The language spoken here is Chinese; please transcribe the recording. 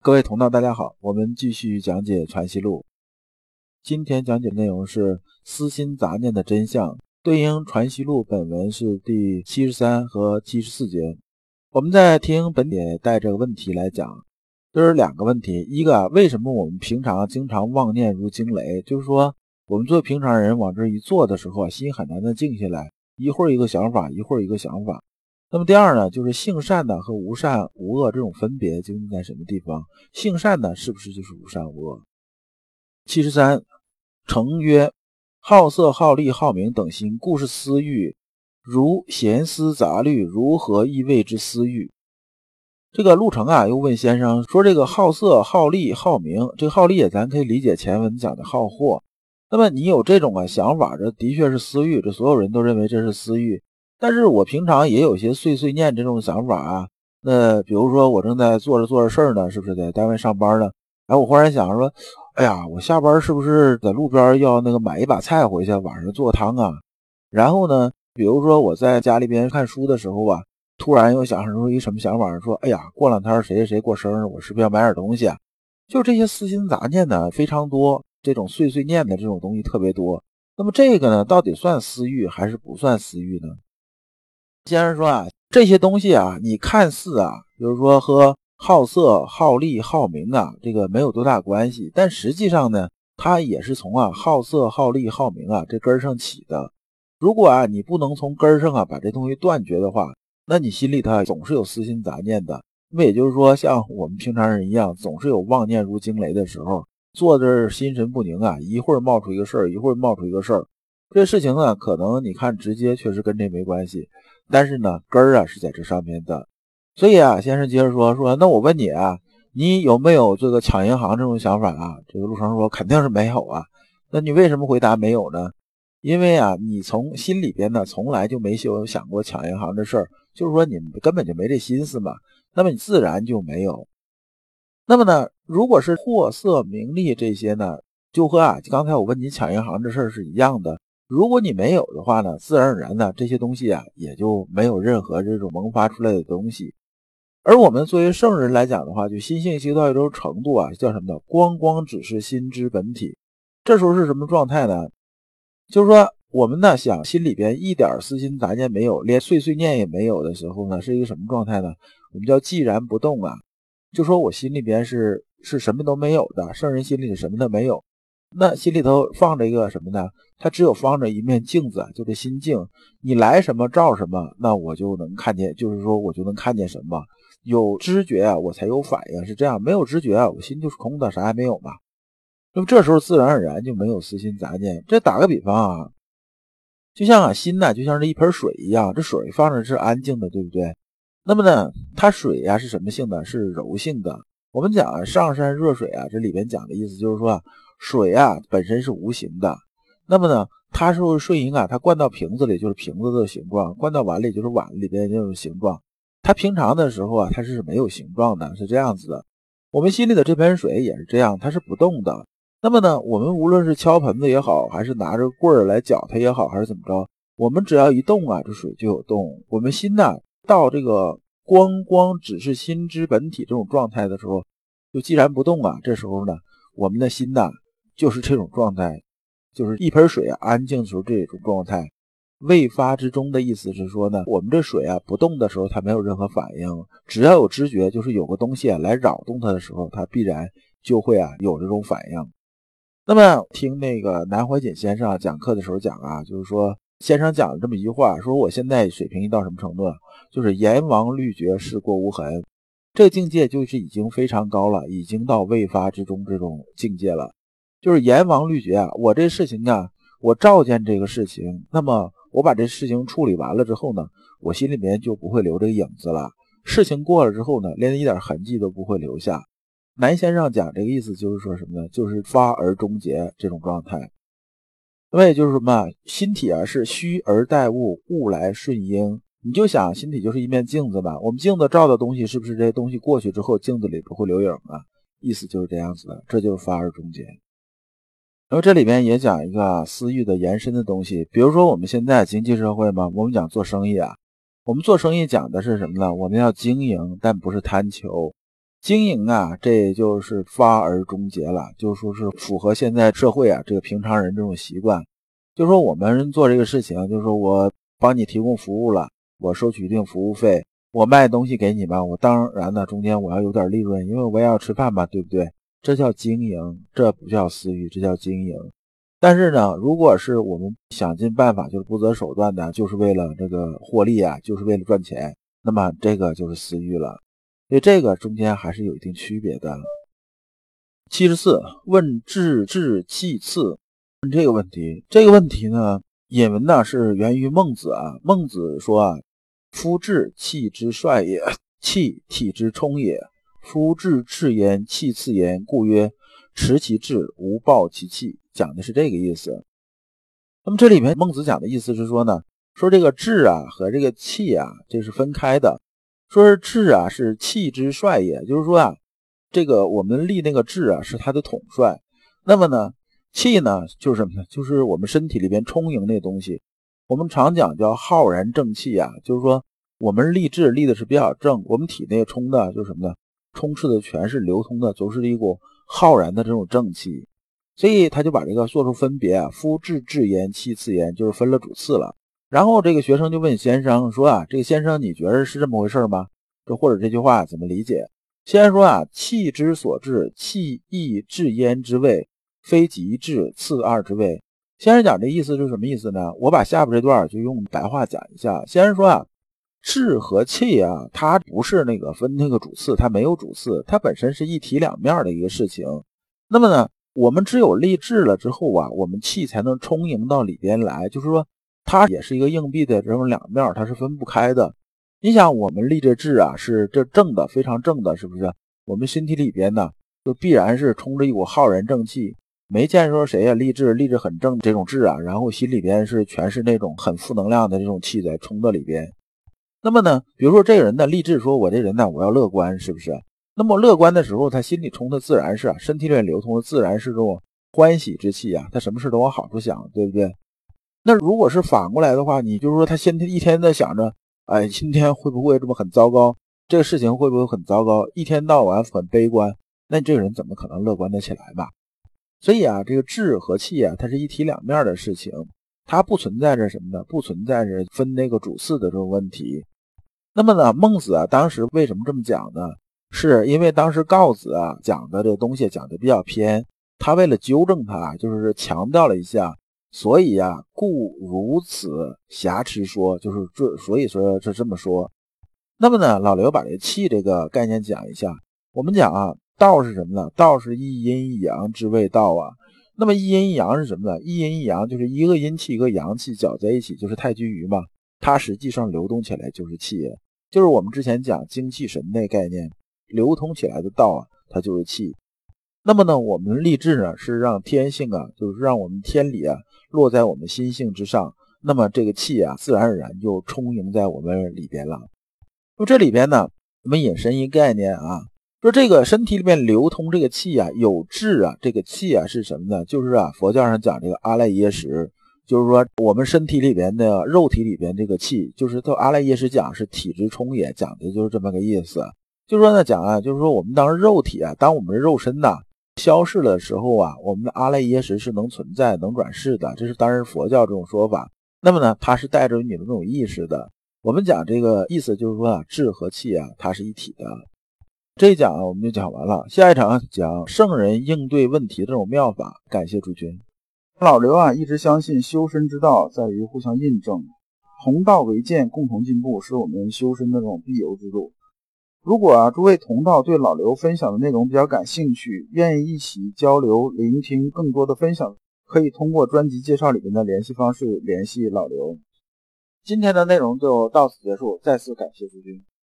各位同道，大家好，我们继续讲解《传习录》。今天讲解内容是私心杂念的真相，对应《传习录》本文是第七十三和七十四节。我们在听本节带这个问题来讲，就是两个问题：一个，为什么我们平常经常妄念如惊雷？就是说，我们做平常人往这一坐的时候啊，心很难的静下来，一会儿一个想法，一会儿一个想法。那么第二呢，就是性善的和无善无恶这种分别究竟在什么地方？性善的是不是就是无善无恶？七十三，成曰：好色、好利、好名等心，故是私欲。如闲思杂虑，如何意谓之私欲？这个陆程啊，又问先生说：这个好色、好利、好名，这个好利咱可以理解前文讲的好货。那么你有这种啊想法，这的确是私欲，这所有人都认为这是私欲。但是我平常也有些碎碎念这种想法啊，那比如说我正在做着做着事儿呢，是不是在单位上班呢？哎，我忽然想说，哎呀，我下班是不是在路边要那个买一把菜回去，晚上做汤啊？然后呢，比如说我在家里边看书的时候啊，突然又想出一什么想法，说，哎呀，过两天谁谁谁过生日，我是不是要买点东西啊？就这些私心杂念呢非常多，这种碎碎念的这种东西特别多。那么这个呢，到底算私欲还是不算私欲呢？先生说啊，这些东西啊，你看似啊，比如说和好色、好利、好名啊，这个没有多大关系，但实际上呢，它也是从啊好色、好利、好名啊这根上起的。如果啊你不能从根上啊把这东西断绝的话，那你心里头总是有私心杂念的。那么也就是说，像我们平常人一样，总是有妄念如惊雷的时候，坐这心神不宁啊，一会儿冒出一个事儿，一会儿冒出一个事儿。这事情呢，可能你看直接确实跟这没关系。但是呢，根儿啊是在这上面的，所以啊，先生接着说说，那我问你啊，你有没有这个抢银行这种想法啊？这个陆成说肯定是没有啊。那你为什么回答没有呢？因为啊，你从心里边呢从来就没有想过抢银行的事儿，就是说你根本就没这心思嘛。那么你自然就没有。那么呢，如果是货色名利这些呢，就和啊刚才我问你抢银行这事儿是一样的。如果你没有的话呢，自然而然的这些东西啊，也就没有任何这种萌发出来的东西。而我们作为圣人来讲的话，就心性修到一种程度啊，叫什么呢？光光只是心之本体。这时候是什么状态呢？就是说，我们呢想心里边一点私心杂念没有，连碎碎念也没有的时候呢，是一个什么状态呢？我们叫寂然不动啊。就说我心里边是是什么都没有的，圣人心里什么都没有。那心里头放着一个什么呢？它只有放着一面镜子，就这心镜。你来什么照什么，那我就能看见，就是说我就能看见什么。有知觉啊，我才有反应，是这样。没有知觉啊，我心就是空的，啥也没有嘛。那么这时候自然而然就没有私心杂念。这打个比方啊，就像啊心呢，就像是一盆水一样，这水放着是安静的，对不对？那么呢，它水呀是什么性的？是柔性的。我们讲啊上善若水啊，这里边讲的意思就是说。水啊，本身是无形的，那么呢，它是顺应啊，它灌到瓶子里就是瓶子的形状，灌到碗里就是碗里边那种形状。它平常的时候啊，它是没有形状的，是这样子的。我们心里的这盆水也是这样，它是不动的。那么呢，我们无论是敲盆子也好，还是拿着棍儿来搅它也好，还是怎么着，我们只要一动啊，这水就有动。我们心呢，到这个光光只是心之本体这种状态的时候，就既然不动啊，这时候呢，我们的心呢。就是这种状态，就是一盆水啊，安静的时候这种状态。未发之中的意思是说呢，我们这水啊不动的时候，它没有任何反应。只要有知觉，就是有个东西啊来扰动它的时候，它必然就会啊有这种反应。那么听那个南怀瑾先生讲课的时候讲啊，就是说先生讲了这么一句话，说我现在水平到什么程度？就是阎王律绝，事过无痕，这境界就是已经非常高了，已经到未发之中这种境界了。就是阎王律觉啊，我这事情啊，我照见这个事情，那么我把这事情处理完了之后呢，我心里面就不会留这个影子了。事情过了之后呢，连一点痕迹都不会留下。南先生讲这个意思就是说什么呢？就是发而终结这种状态。那么也就是什么？心体啊是虚而待物，物来顺应。你就想心体就是一面镜子吧，我们镜子照的东西是不是这些东西过去之后，镜子里不会留影啊？意思就是这样子的，这就是发而终结。然后这里边也讲一个私欲的延伸的东西，比如说我们现在经济社会嘛，我们讲做生意啊，我们做生意讲的是什么呢？我们要经营，但不是贪求。经营啊，这也就是发而终结了，就说是符合现在社会啊这个平常人这种习惯，就说我们做这个事情，就是说我帮你提供服务了，我收取一定服务费，我卖东西给你吧，我当然呢中间我要有点利润，因为我也要吃饭嘛，对不对？这叫经营，这不叫私欲，这叫经营。但是呢，如果是我们想尽办法，就是不择手段的，就是为了这个获利啊，就是为了赚钱，那么这个就是私欲了。所以这个中间还是有一定区别的。七十四问治治气次，问这个问题，这个问题呢，引文呢是源于孟子啊。孟子说啊：“夫志气之帅也，气体之充也。夫志赤焉，气次焉，故曰持其志，无暴其气。”讲的是这个意思。那么这里面孟子讲的意思是说呢，说这个志啊和这个气啊，这是分开的。说是志啊，是气之帅也，就是说啊，这个我们立那个志啊，是他的统帅。那么呢，气呢，就是什么呢？就是我们身体里边充盈那东西。我们常讲叫浩然正气啊，就是说我们立志立的是比较正，我们体内充的就是什么呢？充斥的全是流通的，就是一股浩然的这种正气。所以他就把这个做出分别啊，夫志至焉，气次焉，就是分了主次了。然后这个学生就问先生说啊，这个先生你觉得是这么回事吗？这或者这句话怎么理解？先生说啊，气之所至，气亦至焉之谓，非极至次二之谓。先生讲这意思是什么意思呢？我把下边这段就用白话讲一下。先生说啊，志和气啊，它不是那个分那个主次，它没有主次，它本身是一体两面的一个事情。那么呢，我们只有立志了之后啊，我们气才能充盈到里边来，就是说。它也是一个硬币的这种两面，它是分不开的。你想，我们立这志啊，是这正的，非常正的，是不是？我们身体里边呢，就必然是充着一股浩然正气。没见说谁呀立志立志很正这种志啊，然后心里边是全是那种很负能量的这种气在冲到里边。那么呢，比如说这个人呢立志说，我这人呢我要乐观，是不是？那么乐观的时候，他心里充的自然是啊，身体里面流通的自然是这种欢喜之气啊，他什么事都往好处想，对不对？那如果是反过来的话，你就是说他先天一天在想着，哎，今天会不会这么很糟糕？这个事情会不会很糟糕？一天到晚很悲观，那你这个人怎么可能乐观得起来吧？所以啊，这个志和气啊，它是一体两面的事情，它不存在着什么呢？不存在着分那个主次的这种问题。那么呢，孟子啊，当时为什么这么讲呢？是因为当时告子啊讲的这东西讲的比较偏，他为了纠正他，就是强调了一下。所以呀，故如此瑕疵说，就是这，所以说是这么说。那么呢，老刘把这气这个概念讲一下。我们讲啊，道是什么呢？道是一阴一阳之谓道啊。那么一阴一阳是什么呢？一阴一阳就是一个阴气一个阳气搅在一起，就是太极鱼嘛。它实际上流动起来就是气，就是我们之前讲精气神那概念，流通起来的道啊，它就是气。那么呢，我们立志呢是让天性啊，就是让我们天理啊落在我们心性之上。那么这个气啊，自然而然就充盈在我们里边了。那么这里边呢，我们引申一概念啊，说这个身体里面流通这个气啊，有志啊，这个气啊是什么呢？就是啊，佛教上讲这个阿赖耶识，就是说我们身体里边的肉体里边这个气，就是到阿赖耶识讲是体之充也，讲的就是这么个意思。就说呢，讲啊，就是说我们当肉体啊，当我们肉身呐。消逝的时候啊，我们的阿赖耶识是能存在、能转世的，这是当然佛教这种说法。那么呢，它是带着你的这种意识的。我们讲这个意思就是说啊，智和气啊，它是一体的。这一讲啊，我们就讲完了。下一场讲圣人应对问题的这种妙法。感谢诸君。老刘啊，一直相信修身之道在于互相印证，同道为鉴，共同进步，是我们修身的这种必由之路。如果啊，诸位同道对老刘分享的内容比较感兴趣，愿意一起交流、聆听更多的分享，可以通过专辑介绍里面的联系方式联系老刘。今天的内容就到此结束，再次感谢诸君。